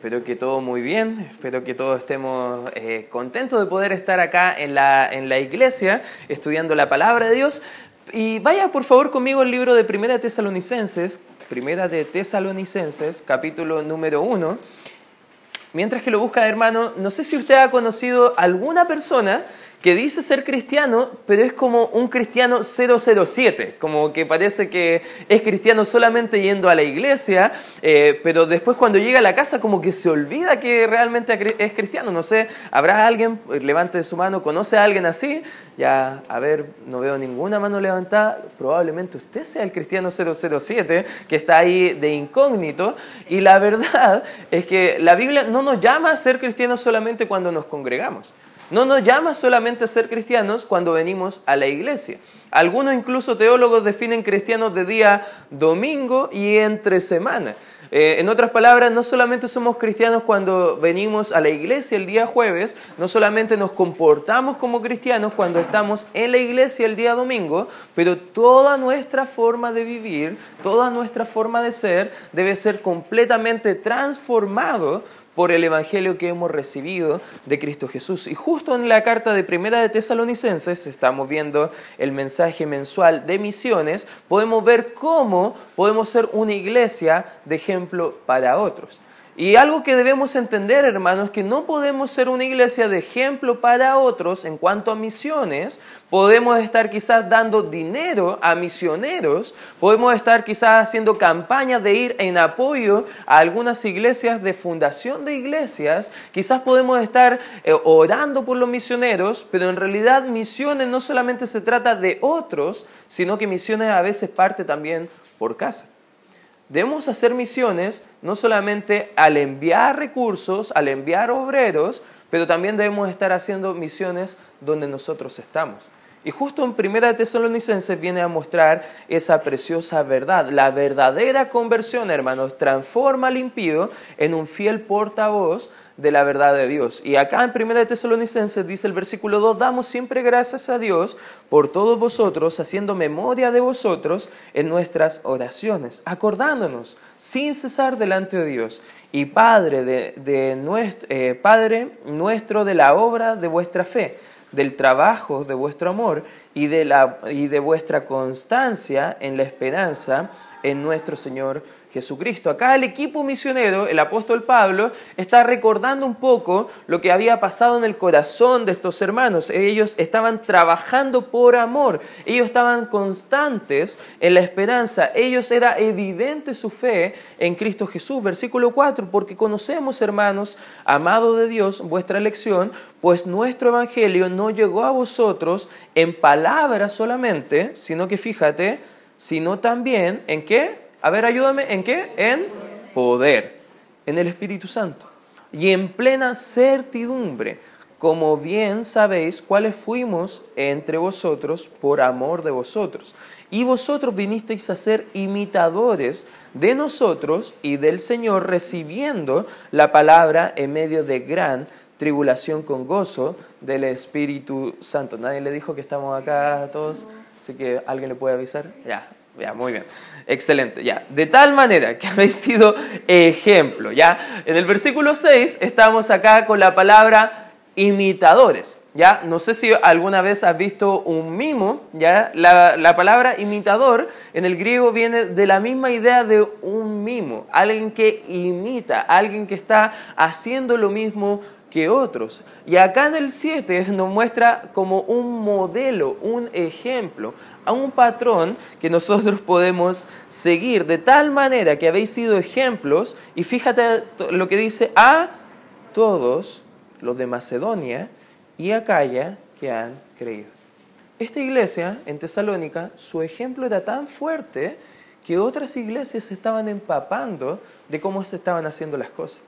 espero que todo muy bien, espero que todos estemos eh, contentos de poder estar acá en la, en la iglesia estudiando la palabra de Dios. Y vaya por favor conmigo al libro de Primera de Tesalonicenses, Primera de Tesalonicenses, capítulo número 1. Mientras que lo busca, hermano, no sé si usted ha conocido alguna persona que dice ser cristiano, pero es como un cristiano 007, como que parece que es cristiano solamente yendo a la iglesia, eh, pero después cuando llega a la casa como que se olvida que realmente es cristiano. No sé, ¿habrá alguien, levante su mano, conoce a alguien así? Ya, a ver, no veo ninguna mano levantada, probablemente usted sea el cristiano 007 que está ahí de incógnito. Y la verdad es que la Biblia no nos llama a ser cristianos solamente cuando nos congregamos. No nos llama solamente a ser cristianos cuando venimos a la iglesia. Algunos incluso teólogos definen cristianos de día domingo y entre semana. Eh, en otras palabras, no solamente somos cristianos cuando venimos a la iglesia el día jueves, no solamente nos comportamos como cristianos cuando estamos en la iglesia el día domingo, pero toda nuestra forma de vivir, toda nuestra forma de ser debe ser completamente transformado por el Evangelio que hemos recibido de Cristo Jesús. Y justo en la carta de Primera de Tesalonicenses, estamos viendo el mensaje mensual de misiones, podemos ver cómo podemos ser una iglesia de ejemplo para otros. Y algo que debemos entender, hermanos, es que no podemos ser una iglesia de ejemplo para otros en cuanto a misiones. Podemos estar quizás dando dinero a misioneros, podemos estar quizás haciendo campañas de ir en apoyo a algunas iglesias de fundación de iglesias, quizás podemos estar eh, orando por los misioneros, pero en realidad misiones no solamente se trata de otros, sino que misiones a veces parte también por casa. Debemos hacer misiones no solamente al enviar recursos, al enviar obreros, pero también debemos estar haciendo misiones donde nosotros estamos. Y justo en Primera de Tesalonicenses viene a mostrar esa preciosa verdad. La verdadera conversión, hermanos, transforma al impío en un fiel portavoz de la verdad de Dios. Y acá en 1 de Tesalonicenses dice el versículo 2, damos siempre gracias a Dios por todos vosotros, haciendo memoria de vosotros en nuestras oraciones, acordándonos sin cesar delante de Dios y Padre, de, nuestro, eh, Padre nuestro de la obra de vuestra fe, del trabajo de vuestro amor y de, la, y de vuestra constancia en la esperanza en nuestro Señor Jesucristo. Acá el equipo misionero, el apóstol Pablo, está recordando un poco lo que había pasado en el corazón de estos hermanos. Ellos estaban trabajando por amor, ellos estaban constantes en la esperanza, ellos era evidente su fe en Cristo Jesús. Versículo 4, porque conocemos, hermanos, amado de Dios, vuestra elección, pues nuestro evangelio no llegó a vosotros en palabras solamente, sino que fíjate, sino también en qué? A ver, ayúdame, ¿en qué? En poder, en el Espíritu Santo. Y en plena certidumbre, como bien sabéis cuáles fuimos entre vosotros por amor de vosotros. Y vosotros vinisteis a ser imitadores de nosotros y del Señor, recibiendo la palabra en medio de gran tribulación con gozo del Espíritu Santo. Nadie le dijo que estamos acá todos, así que alguien le puede avisar. Ya, ya, muy bien. Excelente, ya. De tal manera que habéis sido ejemplo, ya. En el versículo 6 estamos acá con la palabra imitadores, ya. No sé si alguna vez has visto un mimo, ya. La, la palabra imitador en el griego viene de la misma idea de un mimo, alguien que imita, alguien que está haciendo lo mismo que otros. Y acá en el 7 nos muestra como un modelo, un ejemplo, a un patrón que nosotros podemos seguir, de tal manera que habéis sido ejemplos, y fíjate lo que dice a todos los de Macedonia y Acaya que han creído. Esta iglesia en Tesalónica, su ejemplo era tan fuerte que otras iglesias se estaban empapando de cómo se estaban haciendo las cosas.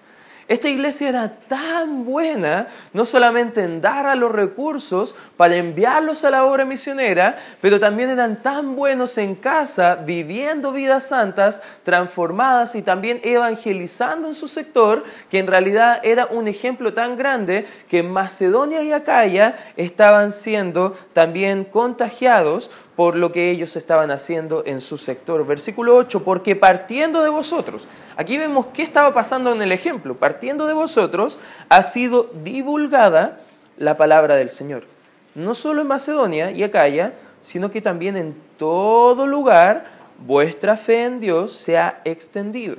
Esta iglesia era tan buena, no solamente en dar a los recursos para enviarlos a la obra misionera, pero también eran tan buenos en casa, viviendo vidas santas, transformadas y también evangelizando en su sector, que en realidad era un ejemplo tan grande que Macedonia y Acaya estaban siendo también contagiados por lo que ellos estaban haciendo en su sector. Versículo 8, porque partiendo de vosotros, aquí vemos qué estaba pasando en el ejemplo, partiendo de vosotros ha sido divulgada la palabra del Señor, no solo en Macedonia y Acaya, sino que también en todo lugar vuestra fe en Dios se ha extendido,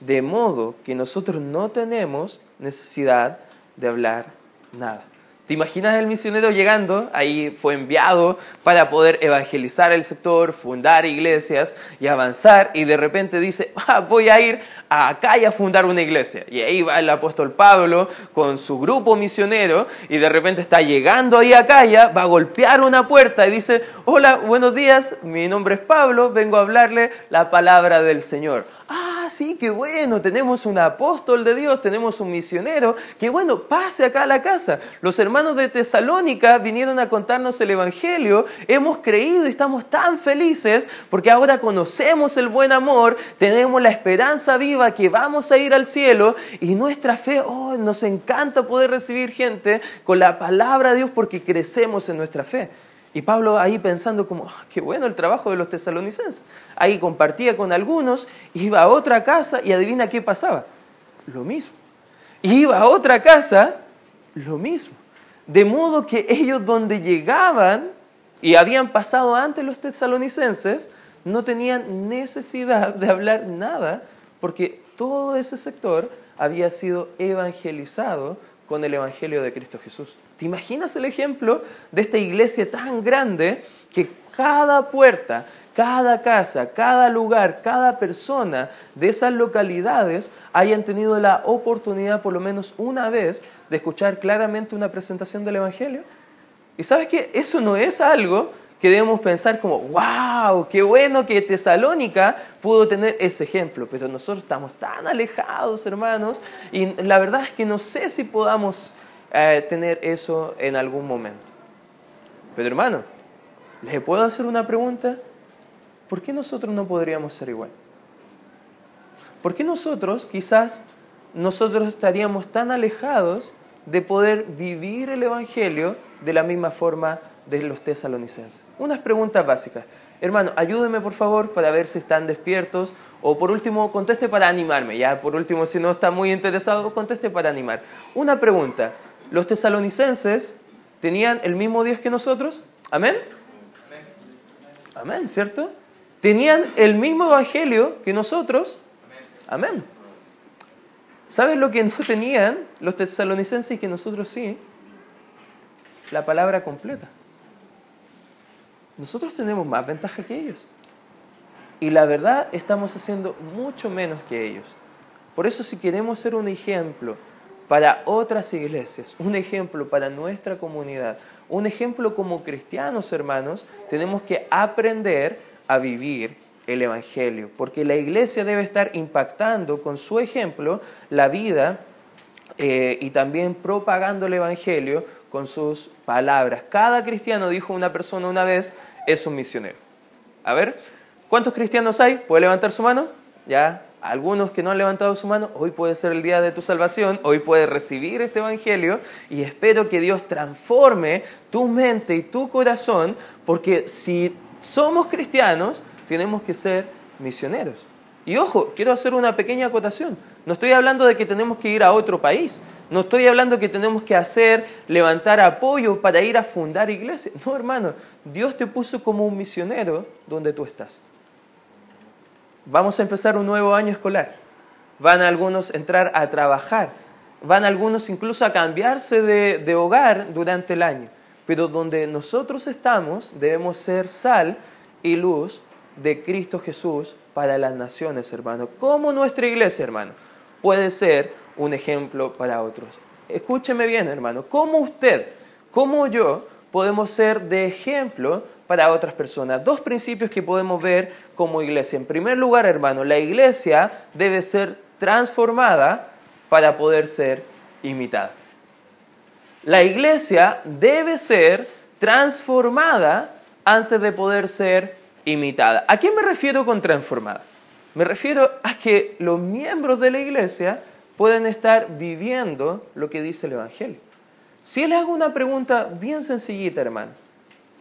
de modo que nosotros no tenemos necesidad de hablar nada. ¿Te imaginas el misionero llegando? Ahí fue enviado para poder evangelizar el sector, fundar iglesias y avanzar y de repente dice, ah, voy a ir acá y a fundar una iglesia. Y ahí va el apóstol Pablo con su grupo misionero y de repente está llegando ahí a Acaya, va a golpear una puerta y dice, hola, buenos días, mi nombre es Pablo, vengo a hablarle la palabra del Señor. Ah, sí, qué bueno, tenemos un apóstol de Dios, tenemos un misionero, qué bueno, pase acá a la casa. Los hermanos de Tesalónica vinieron a contarnos el Evangelio, hemos creído y estamos tan felices porque ahora conocemos el buen amor, tenemos la esperanza viva que vamos a ir al cielo y nuestra fe, oh, nos encanta poder recibir gente con la palabra de Dios porque crecemos en nuestra fe. Y Pablo ahí pensando como, ah, qué bueno el trabajo de los tesalonicenses. Ahí compartía con algunos, iba a otra casa y adivina qué pasaba. Lo mismo. Iba a otra casa, lo mismo. De modo que ellos donde llegaban y habían pasado antes los tesalonicenses, no tenían necesidad de hablar nada porque todo ese sector había sido evangelizado con el Evangelio de Cristo Jesús. ¿Te imaginas el ejemplo de esta iglesia tan grande que cada puerta, cada casa, cada lugar, cada persona de esas localidades hayan tenido la oportunidad por lo menos una vez de escuchar claramente una presentación del Evangelio? Y sabes que eso no es algo que debemos pensar como, wow, qué bueno que Tesalónica pudo tener ese ejemplo, pero nosotros estamos tan alejados, hermanos, y la verdad es que no sé si podamos eh, tener eso en algún momento. Pero hermano, ¿les puedo hacer una pregunta? ¿Por qué nosotros no podríamos ser igual? ¿Por qué nosotros quizás nosotros estaríamos tan alejados de poder vivir el Evangelio de la misma forma de los tesalonicenses. Unas preguntas básicas. Hermano, ayúdeme por favor para ver si están despiertos o por último conteste para animarme. Ya, por último, si no está muy interesado, conteste para animar. Una pregunta. ¿Los tesalonicenses tenían el mismo Dios que nosotros? ¿Amén? Amén, ¿cierto? ¿Tenían el mismo evangelio que nosotros? Amén. ¿Sabes lo que no tenían los tesalonicenses y que nosotros sí? La palabra completa nosotros tenemos más ventaja que ellos. Y la verdad estamos haciendo mucho menos que ellos. Por eso si queremos ser un ejemplo para otras iglesias, un ejemplo para nuestra comunidad, un ejemplo como cristianos hermanos, tenemos que aprender a vivir el Evangelio, porque la iglesia debe estar impactando con su ejemplo la vida eh, y también propagando el Evangelio con sus palabras. Cada cristiano, dijo una persona una vez, es un misionero. A ver, ¿cuántos cristianos hay? ¿Puede levantar su mano? Ya, algunos que no han levantado su mano, hoy puede ser el día de tu salvación, hoy puedes recibir este Evangelio y espero que Dios transforme tu mente y tu corazón, porque si somos cristianos, tenemos que ser misioneros. Y ojo, quiero hacer una pequeña acotación. No estoy hablando de que tenemos que ir a otro país. No estoy hablando de que tenemos que hacer, levantar apoyo para ir a fundar iglesias. No, hermano, Dios te puso como un misionero donde tú estás. Vamos a empezar un nuevo año escolar. Van algunos a entrar a trabajar. Van algunos incluso a cambiarse de, de hogar durante el año. Pero donde nosotros estamos debemos ser sal y luz de Cristo Jesús para las naciones, hermano. Como nuestra iglesia, hermano, puede ser un ejemplo para otros. Escúcheme bien, hermano. ¿Cómo usted, como yo, podemos ser de ejemplo para otras personas? Dos principios que podemos ver como iglesia. En primer lugar, hermano, la iglesia debe ser transformada para poder ser imitada. La iglesia debe ser transformada antes de poder ser imitada. ¿A qué me refiero con transformada? Me refiero a que los miembros de la iglesia pueden estar viviendo lo que dice el Evangelio. Si les hago una pregunta bien sencillita, hermano,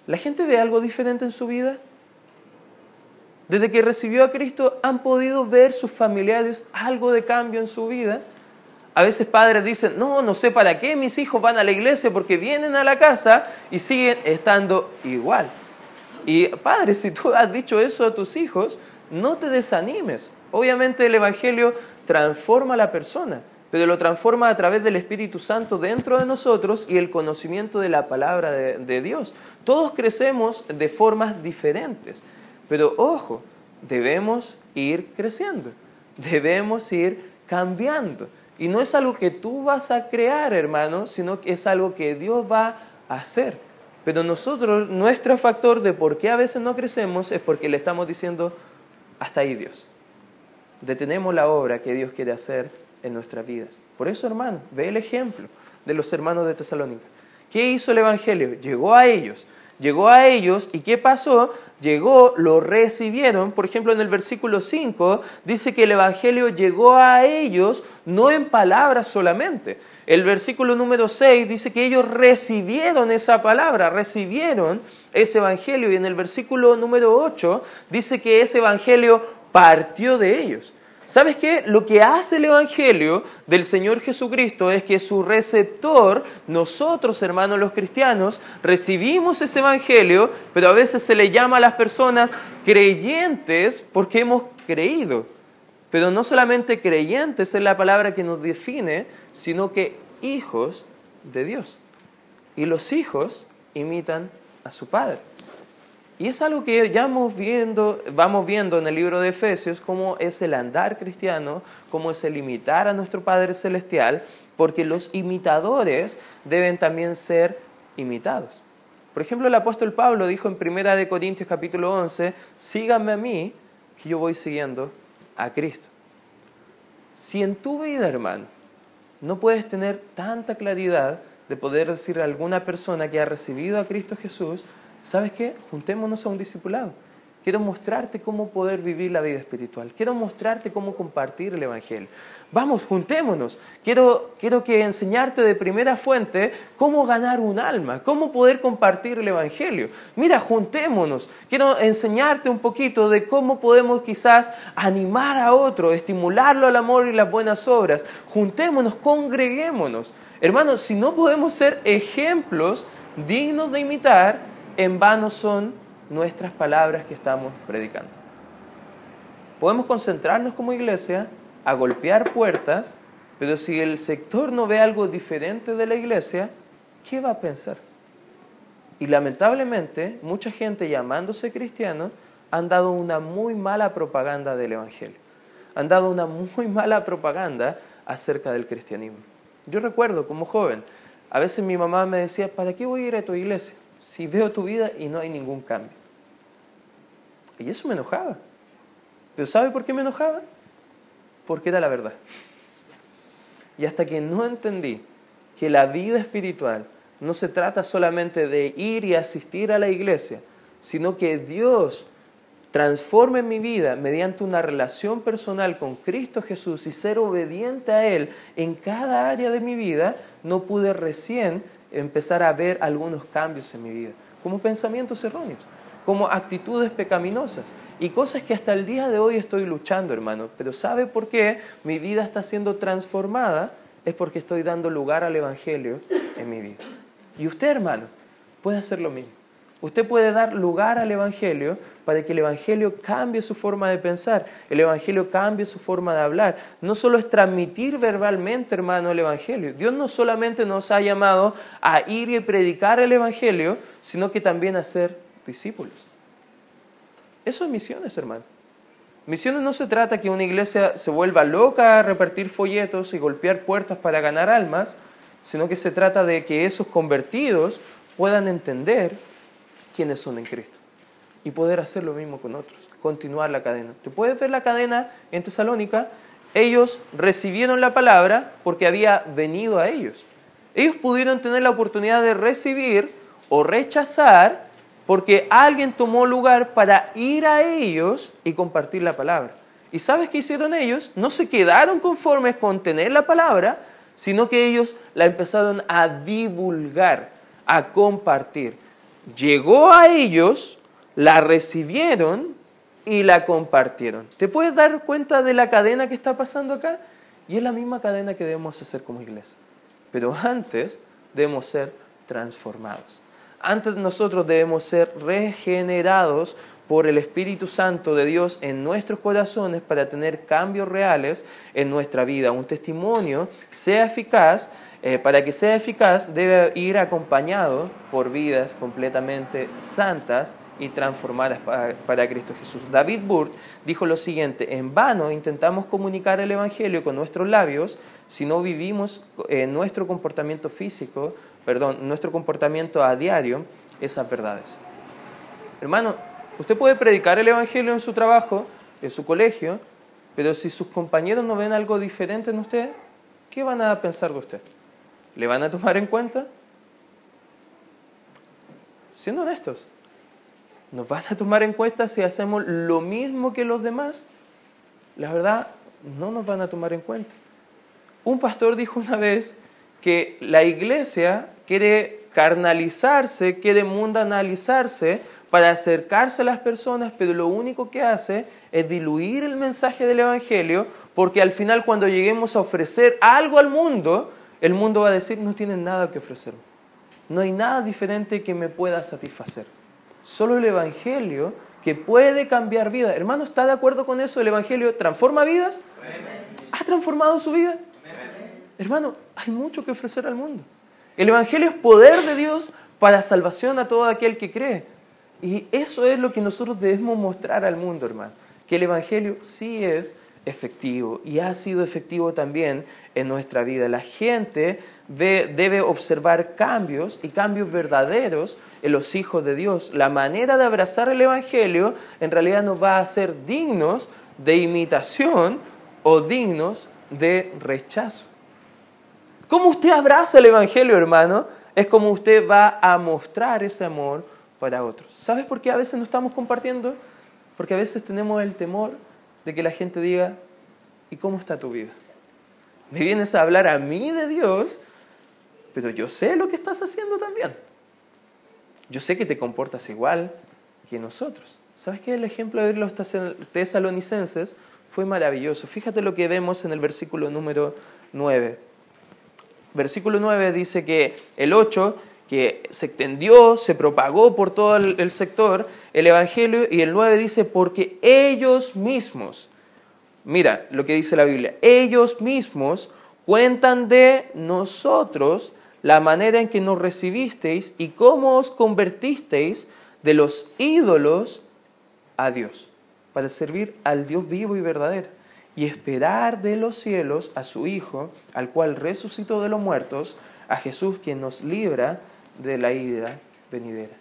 ¿La gente ve algo diferente en su vida? Desde que recibió a Cristo, ¿han podido ver sus familiares algo de cambio en su vida? A veces padres dicen, no, no sé para qué mis hijos van a la iglesia porque vienen a la casa y siguen estando igual. Y padre, si tú has dicho eso a tus hijos, no te desanimes. Obviamente el Evangelio transforma a la persona, pero lo transforma a través del Espíritu Santo dentro de nosotros y el conocimiento de la palabra de, de Dios. Todos crecemos de formas diferentes, pero ojo, debemos ir creciendo, debemos ir cambiando. Y no es algo que tú vas a crear, hermano, sino que es algo que Dios va a hacer. Pero nosotros, nuestro factor de por qué a veces no crecemos es porque le estamos diciendo, hasta ahí Dios. Detenemos la obra que Dios quiere hacer en nuestras vidas. Por eso, hermano, ve el ejemplo de los hermanos de Tesalónica. ¿Qué hizo el Evangelio? Llegó a ellos. Llegó a ellos y ¿qué pasó? Llegó, lo recibieron. Por ejemplo, en el versículo 5 dice que el Evangelio llegó a ellos no en palabras solamente. El versículo número 6 dice que ellos recibieron esa palabra, recibieron ese Evangelio. Y en el versículo número 8 dice que ese Evangelio partió de ellos. ¿Sabes qué? Lo que hace el Evangelio del Señor Jesucristo es que su receptor, nosotros hermanos los cristianos, recibimos ese Evangelio, pero a veces se le llama a las personas creyentes porque hemos creído. Pero no solamente creyentes es la palabra que nos define, sino que hijos de Dios. Y los hijos imitan a su Padre. Y es algo que ya vamos viendo, vamos viendo en el libro de Efesios, cómo es el andar cristiano, cómo es el imitar a nuestro Padre Celestial, porque los imitadores deben también ser imitados. Por ejemplo, el apóstol Pablo dijo en 1 de Corintios capítulo 11, síganme a mí, que yo voy siguiendo a Cristo. Si en tu vida, hermano, no puedes tener tanta claridad de poder decirle a alguna persona que ha recibido a Cristo Jesús, ¿sabes qué? Juntémonos a un discipulado. Quiero mostrarte cómo poder vivir la vida espiritual. Quiero mostrarte cómo compartir el Evangelio. Vamos, juntémonos. Quiero, quiero que enseñarte de primera fuente cómo ganar un alma, cómo poder compartir el Evangelio. Mira, juntémonos. Quiero enseñarte un poquito de cómo podemos quizás animar a otro, estimularlo al amor y las buenas obras. Juntémonos, congreguémonos. Hermanos, si no podemos ser ejemplos dignos de imitar, en vano son nuestras palabras que estamos predicando. Podemos concentrarnos como iglesia a golpear puertas, pero si el sector no ve algo diferente de la iglesia, ¿qué va a pensar? Y lamentablemente, mucha gente llamándose cristiano han dado una muy mala propaganda del Evangelio. Han dado una muy mala propaganda acerca del cristianismo. Yo recuerdo como joven, a veces mi mamá me decía, ¿para qué voy a ir a tu iglesia? Si veo tu vida y no hay ningún cambio? Y eso me enojaba. ¿Pero sabe por qué me enojaba? Porque era la verdad. Y hasta que no entendí que la vida espiritual no se trata solamente de ir y asistir a la iglesia, sino que Dios transforme mi vida mediante una relación personal con Cristo Jesús y ser obediente a Él en cada área de mi vida, no pude recién empezar a ver algunos cambios en mi vida, como pensamientos erróneos, como actitudes pecaminosas y cosas que hasta el día de hoy estoy luchando, hermano. Pero ¿sabe por qué mi vida está siendo transformada? Es porque estoy dando lugar al Evangelio en mi vida. Y usted, hermano, puede hacer lo mismo. Usted puede dar lugar al Evangelio para que el Evangelio cambie su forma de pensar, el Evangelio cambie su forma de hablar. No solo es transmitir verbalmente, hermano, el Evangelio. Dios no solamente nos ha llamado a ir y predicar el Evangelio, sino que también a ser discípulos. Eso es misiones, hermano. Misiones no se trata que una iglesia se vuelva loca a repartir folletos y golpear puertas para ganar almas, sino que se trata de que esos convertidos puedan entender quiénes son en Cristo. Y poder hacer lo mismo con otros, continuar la cadena. ¿Te puedes ver la cadena en Tesalónica? Ellos recibieron la palabra porque había venido a ellos. Ellos pudieron tener la oportunidad de recibir o rechazar porque alguien tomó lugar para ir a ellos y compartir la palabra. ¿Y sabes qué hicieron ellos? No se quedaron conformes con tener la palabra, sino que ellos la empezaron a divulgar, a compartir. Llegó a ellos, la recibieron y la compartieron. ¿Te puedes dar cuenta de la cadena que está pasando acá? Y es la misma cadena que debemos hacer como iglesia. Pero antes debemos ser transformados. Antes nosotros debemos ser regenerados por el Espíritu Santo de Dios en nuestros corazones para tener cambios reales en nuestra vida. Un testimonio sea eficaz, eh, para que sea eficaz debe ir acompañado por vidas completamente santas y transformadas para, Cristo Jesús. David Burt dijo lo siguiente, en vano intentamos comunicar el Evangelio con nuestros labios si no vivimos en nuestro comportamiento físico, perdón, nuestro comportamiento a diario esas verdades. Hermano, Usted puede predicar el Evangelio en su trabajo, en su colegio, pero si sus compañeros no ven algo diferente en usted, ¿qué van a pensar de usted? ¿Le van a tomar en cuenta? Siendo honestos, ¿nos van a tomar en cuenta si hacemos lo mismo que los demás? La verdad, no nos van a tomar en cuenta. Un pastor dijo una vez que la iglesia quiere carnalizarse, quiere mundanalizarse para acercarse a las personas, pero lo único que hace es diluir el mensaje del Evangelio, porque al final cuando lleguemos a ofrecer algo al mundo, el mundo va a decir, no tienen nada que ofrecer. No hay nada diferente que me pueda satisfacer. Solo el Evangelio que puede cambiar vida. Hermano, ¿está de acuerdo con eso? ¿El Evangelio transforma vidas? ¿Ha transformado su vida? Hermano, hay mucho que ofrecer al mundo. El Evangelio es poder de Dios para salvación a todo aquel que cree. Y eso es lo que nosotros debemos mostrar al mundo, hermano, que el Evangelio sí es efectivo y ha sido efectivo también en nuestra vida. La gente debe observar cambios y cambios verdaderos en los hijos de Dios. La manera de abrazar el Evangelio en realidad nos va a hacer dignos de imitación o dignos de rechazo. ¿Cómo usted abraza el Evangelio, hermano? Es como usted va a mostrar ese amor para otros. ¿Sabes por qué a veces no estamos compartiendo? Porque a veces tenemos el temor de que la gente diga, ¿y cómo está tu vida? Me vienes a hablar a mí de Dios, pero yo sé lo que estás haciendo también. Yo sé que te comportas igual que nosotros. ¿Sabes qué? El ejemplo de los tesalonicenses fue maravilloso. Fíjate lo que vemos en el versículo número 9. Versículo 9 dice que el 8 que se extendió, se propagó por todo el, sector, el Evangelio, y el 9 dice, porque ellos mismos, mira lo que dice la Biblia, ellos mismos cuentan de nosotros la manera en que nos recibisteis y cómo os convertisteis de los ídolos a Dios, para servir al Dios vivo y verdadero, y esperar de los cielos a su Hijo, al cual resucitó de los muertos, a Jesús quien nos libra de la ira venidera.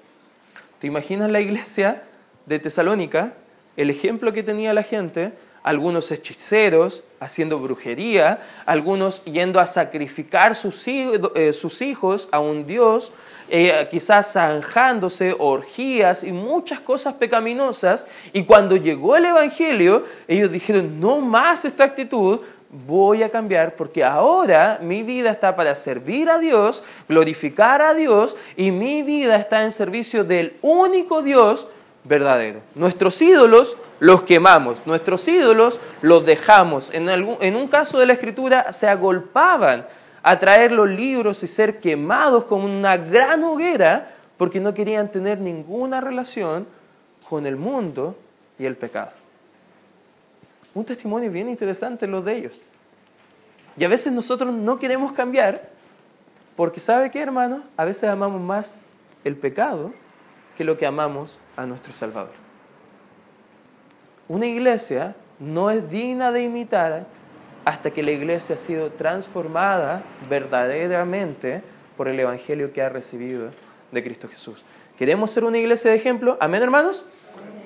¿Te imaginas la iglesia de Tesalónica? El ejemplo que tenía la gente, algunos hechiceros haciendo brujería, algunos yendo a sacrificar sus, eh, hijos a un dios, eh, quizás zanjándose, orgías y muchas cosas pecaminosas. Y cuando llegó el Evangelio, ellos dijeron, no más esta actitud, voy a cambiar porque ahora mi vida está para servir a Dios, glorificar a Dios y mi vida está en servicio del único Dios verdadero. Nuestros ídolos los quemamos, nuestros ídolos los dejamos. En, en un caso de la escritura se agolpaban a traer los libros y ser quemados como una gran hoguera porque no querían tener ninguna relación con el mundo y el pecado un testimonio bien interesante los de ellos. Y a veces nosotros no queremos cambiar porque ¿sabe qué, hermano? A veces amamos más el pecado que lo que amamos a nuestro Salvador. Una iglesia no es digna de imitar hasta que la iglesia ha sido transformada verdaderamente por el Evangelio que ha recibido de Cristo Jesús. ¿Queremos ser una iglesia de ejemplo? Amén, hermanos.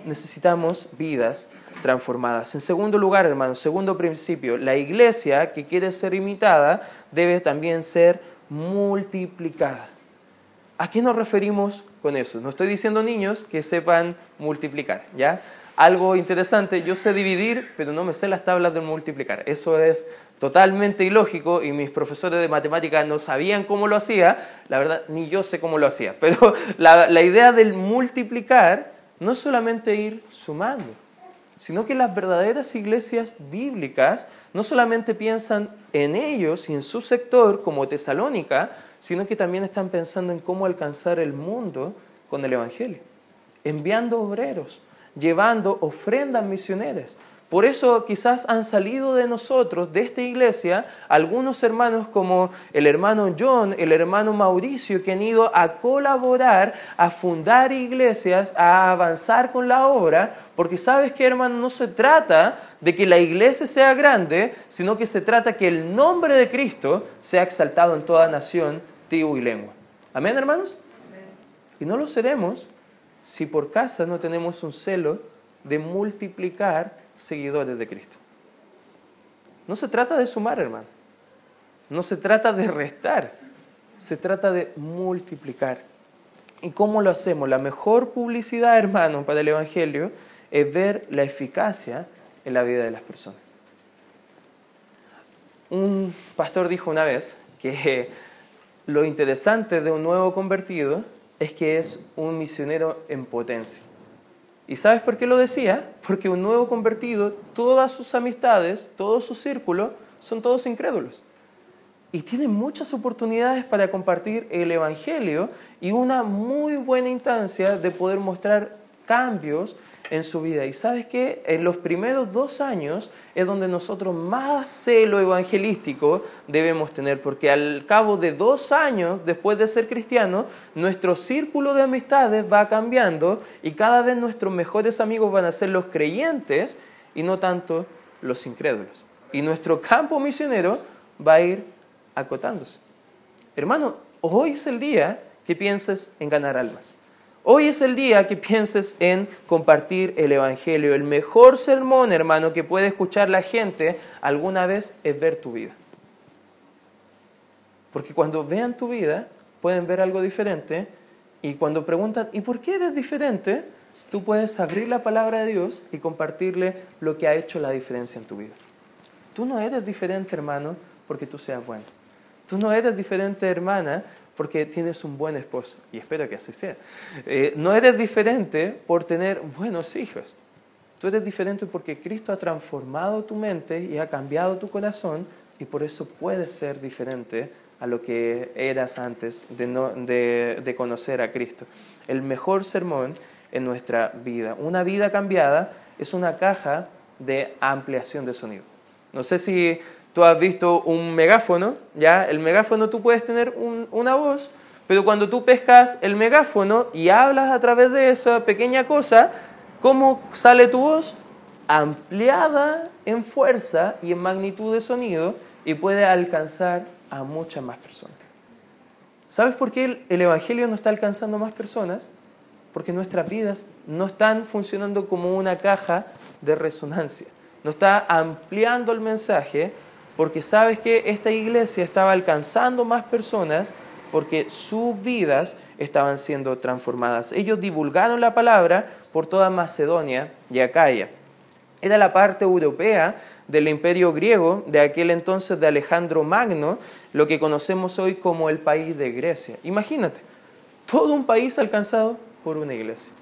Necesitamos vidas transformadas. En segundo lugar, hermanos, segundo principio, la iglesia que quiere ser imitada debe también ser multiplicada. ¿A qué nos referimos con eso? No estoy diciendo niños que sepan multiplicar, ¿ya? algo interesante, yo sé dividir, pero no me sé las tablas de multiplicar. Eso es totalmente ilógico y mis profesores de matemáticas no sabían cómo lo hacía, la verdad, ni yo sé cómo lo hacía, pero la, la idea del multiplicar no es solamente ir sumando, sino que las verdaderas iglesias bíblicas no solamente piensan en ellos y en su sector como Tesalónica, sino que también están pensando en cómo alcanzar el mundo con el Evangelio, enviando obreros, llevando ofrendas misioneras. Por eso quizás han salido de nosotros, de esta iglesia, algunos hermanos como el hermano John, el hermano Mauricio, que han ido a colaborar, a fundar iglesias, a avanzar con la obra, porque sabes que hermano, no se trata de que la iglesia sea grande, sino que se trata que el nombre de Cristo sea exaltado en toda nación, tribu y lengua. Amén, hermanos. Y no lo seremos si por casa no tenemos un celo de multiplicar seguidores de Cristo. No se trata de sumar, hermano. No se trata de restar. Se trata de multiplicar. ¿Y cómo lo hacemos? La mejor publicidad, hermano, para el Evangelio es ver la eficacia en la vida de las personas. Un pastor dijo una vez que lo interesante de un nuevo convertido es que es un misionero en potencia. ¿Y sabes por qué lo decía? Porque un nuevo convertido, todas sus amistades, todo su círculo, son todos incrédulos. Y tiene muchas oportunidades para compartir el Evangelio y una muy buena instancia de poder mostrar cambios en su vida. Y sabes que en los primeros dos años es donde nosotros más celo evangelístico debemos tener, porque al cabo de dos años después de ser cristiano, nuestro círculo de amistades va cambiando y cada vez nuestros mejores amigos van a ser los creyentes y no tanto los incrédulos. Y nuestro campo misionero va a ir acotándose. Hermano, hoy es el día que pienses en ganar almas. Hoy es el día que pienses en compartir el Evangelio. El mejor sermón, hermano, que puede escuchar la gente alguna vez es ver tu vida. Porque cuando vean tu vida, pueden ver algo diferente. Y cuando preguntan, ¿y por qué eres diferente? Tú puedes abrir la palabra de Dios y compartirle lo que ha hecho la diferencia en tu vida. Tú no eres diferente, hermano, porque tú seas bueno. Tú no eres diferente, hermana, porque tienes un buen esposo, y espero que así sea. Eh, no eres diferente por tener buenos hijos. Tú eres diferente porque Cristo ha transformado tu mente y ha cambiado tu corazón, y por eso puedes ser diferente a lo que eras antes de, de conocer a Cristo. El mejor sermón en nuestra vida. Una vida cambiada es una caja de ampliación de sonido. No sé si Tú has visto un megáfono, ¿ya? El megáfono tú puedes tener una voz, pero cuando tú pescas el megáfono y hablas a través de esa pequeña cosa, ¿cómo sale tu voz? Ampliada en fuerza y en magnitud de sonido y puede alcanzar a muchas más personas. ¿Sabes por qué el Evangelio no está alcanzando más personas? Porque nuestras vidas no están funcionando como una caja de resonancia. No está ampliando el mensaje, porque sabes que esta iglesia estaba alcanzando más personas porque sus vidas estaban siendo transformadas. Ellos divulgaron la palabra por toda Macedonia y Acaya. Era la parte europea del imperio griego de aquel entonces de Alejandro Magno, lo que conocemos hoy como el país de Grecia. Imagínate, todo un país alcanzado por una iglesia.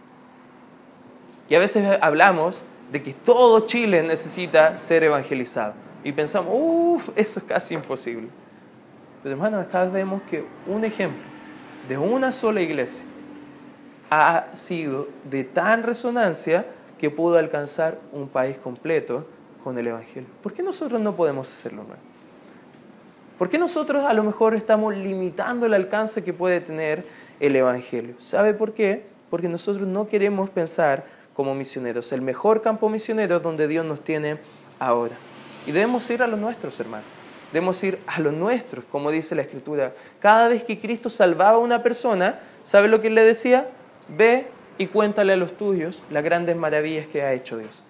Y a veces hablamos de que todo Chile necesita ser evangelizado y pensamos, uff, eso es casi imposible. Pero hermanos, acá vemos que un ejemplo de una sola iglesia ha sido de tan resonancia que pudo alcanzar un país completo con el Evangelio. ¿Por qué nosotros no podemos hacerlo? nuevo? ¿Por qué nosotros a lo mejor estamos limitando el alcance que puede tener el Evangelio? ¿Sabe por qué? Porque nosotros no queremos pensar como misioneros. El mejor campo misionero es donde Dios nos tiene ahora. Y debemos ir a los nuestros, hermanos. Debemos ir a los nuestros, como dice la Escritura. Cada vez que Cristo salvaba a una persona, ¿sabe lo que le decía? Ve y cuéntale a los tuyos las grandes maravillas que ha hecho Dios.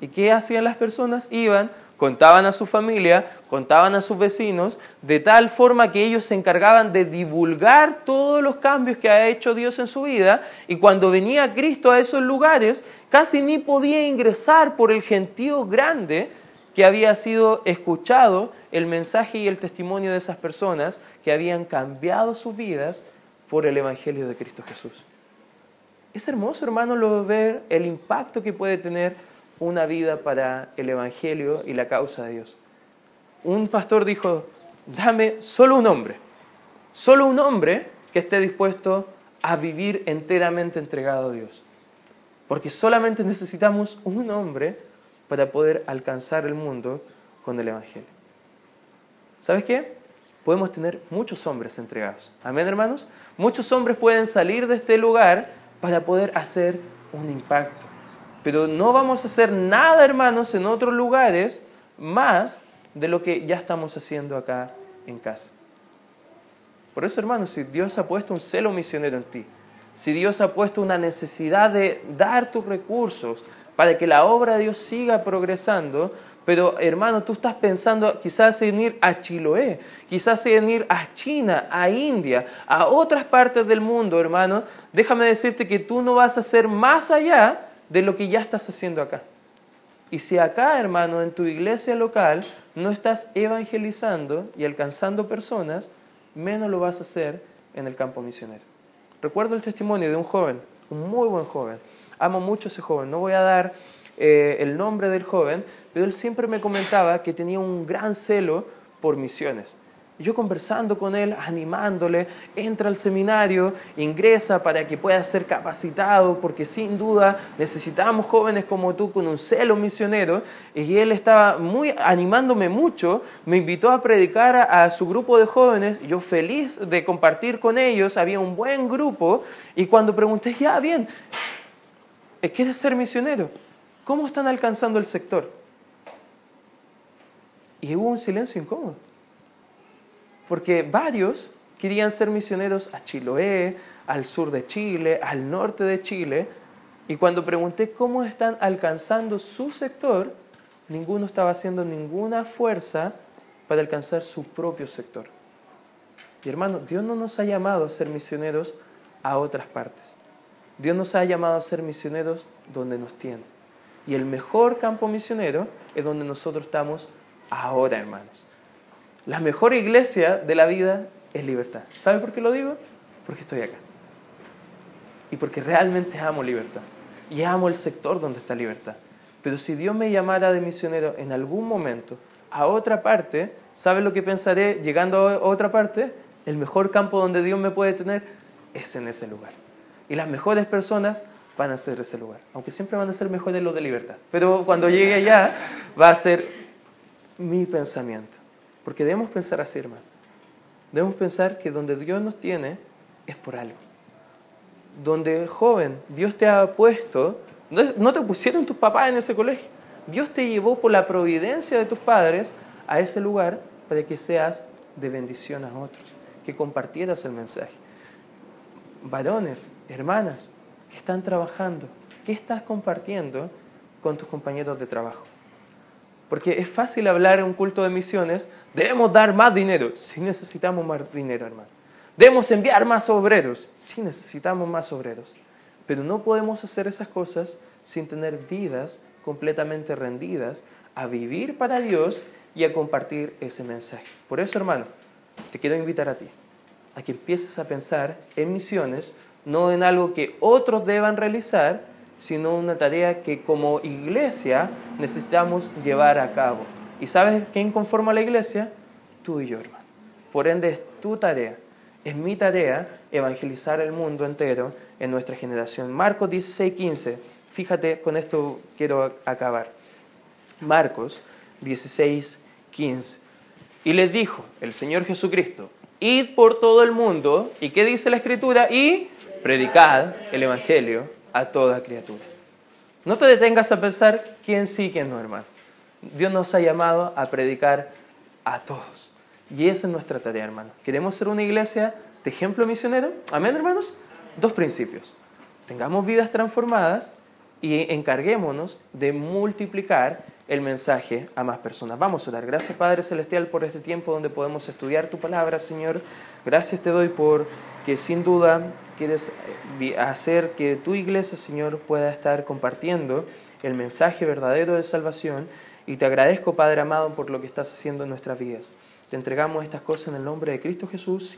¿Y qué hacían las personas? Iban, contaban a su familia, contaban a sus vecinos, de tal forma que ellos se encargaban de divulgar todos los cambios que ha hecho Dios en su vida, y cuando venía Cristo a esos lugares, casi ni podía ingresar por el gentío grande que había sido escuchado el mensaje y el testimonio de esas personas que habían cambiado sus vidas por el Evangelio de Cristo Jesús. Es hermoso, hermano, lo ver el impacto que puede tener una vida para el Evangelio y la causa de Dios. Un pastor dijo, dame solo un hombre, solo un hombre que esté dispuesto a vivir enteramente entregado a Dios. Porque solamente necesitamos un hombre para poder alcanzar el mundo con el Evangelio. ¿Sabes qué? Podemos tener muchos hombres entregados. Amén, hermanos. Muchos hombres pueden salir de este lugar para poder hacer un impacto. Pero no vamos a hacer nada, hermanos, en otros lugares más de lo que ya estamos haciendo acá en casa. Por eso, hermanos, si Dios ha puesto un celo misionero en ti, si Dios ha puesto una necesidad de dar tus recursos para que la obra de Dios siga progresando, pero hermano, tú estás pensando quizás en ir a Chiloé, quizás en ir a China, a India, a otras partes del mundo, hermano. Déjame decirte que tú no vas a hacer más allá de lo que ya estás haciendo acá. Y si acá, hermano, en tu iglesia local no estás evangelizando y alcanzando personas, menos lo vas a hacer en el campo misionero. Recuerdo el testimonio de un joven, un muy buen joven. Amo mucho a ese joven. No voy a dar eh, el nombre del joven, pero él siempre me comentaba que tenía un gran celo por misiones. Yo conversando con él, animándole, entra al seminario, ingresa para que pueda ser capacitado, porque sin duda necesitamos jóvenes como tú con un celo misionero. Y él estaba muy animándome mucho, me invitó a predicar a, a su grupo de jóvenes, yo feliz de compartir con ellos, había un buen grupo, y cuando pregunté, ya bien, ¿quieres ser misionero? ¿Cómo están alcanzando el sector? Y hubo un silencio incómodo. Porque varios querían ser misioneros a Chiloé, al sur de Chile, al norte de Chile. Y cuando pregunté cómo están alcanzando su sector, ninguno estaba haciendo ninguna fuerza para alcanzar su propio sector. Y hermano, Dios no nos ha llamado a ser misioneros a otras partes. Dios nos ha llamado a ser misioneros donde nos tiene. Y el mejor campo misionero es donde nosotros estamos ahora, hermanos. La mejor iglesia de la vida es libertad. ¿Sabe por qué lo digo? Porque estoy acá. Y porque realmente amo libertad. Y amo el sector donde está libertad. Pero si Dios me llamara de misionero en algún momento a otra parte, ¿sabe lo que pensaré llegando a otra parte? El mejor campo donde Dios me puede tener es en ese lugar. Y las mejores personas van a ser ese lugar. Aunque siempre van a ser mejores los de libertad. Pero cuando llegue allá va a ser mi pensamiento. Porque debemos pensar así, hermano. Debemos pensar que donde Dios nos tiene es por algo. Donde, joven, Dios te ha puesto, no te pusieron tus papás en ese colegio. Dios te llevó por la providencia de tus padres a ese lugar para que seas de bendición a otros, que compartieras el mensaje. Varones, hermanas, que están trabajando, ¿qué estás compartiendo con tus compañeros de trabajo? Porque es fácil hablar en un culto de misiones, debemos dar más dinero. Sí necesitamos más dinero, hermano. Debemos enviar más obreros. Sí necesitamos más obreros. Pero no podemos hacer esas cosas sin tener vidas completamente rendidas a vivir para Dios y a compartir ese mensaje. Por eso, hermano, te quiero invitar a ti, a que empieces a pensar en misiones, no en algo que otros deban realizar, sino una tarea que como iglesia necesitamos llevar a cabo. ¿Y sabes quién conforma la iglesia? Tú y yo, hermano. Por ende, es tu tarea, es mi tarea evangelizar el mundo entero en nuestra generación. Marcos 16, 15. Fíjate, con esto quiero acabar. Marcos 16, 15. Y les dijo el Señor Jesucristo, id por todo el mundo, ¿y qué dice la Escritura? Y predicad el Evangelio a toda criatura. No te detengas a pensar quién sí, quién no, hermano. Dios nos ha llamado a predicar a todos. Y esa es nuestra tarea, hermano. ¿Queremos ser una iglesia de ejemplo misionero? Amén, hermanos. Dos principios. Tengamos vidas transformadas y encarguémonos de multiplicar el mensaje a más personas. Vamos a orar. Gracias Padre Celestial por este tiempo donde podemos estudiar tu palabra, Señor. Gracias te doy por que sin duda quieres eh, hacer que tu iglesia, Señor, pueda estar compartiendo el mensaje verdadero de salvación. Y te agradezco, Padre amado, por lo que estás haciendo en nuestras vidas. Te entregamos estas cosas en el nombre de Cristo Jesús.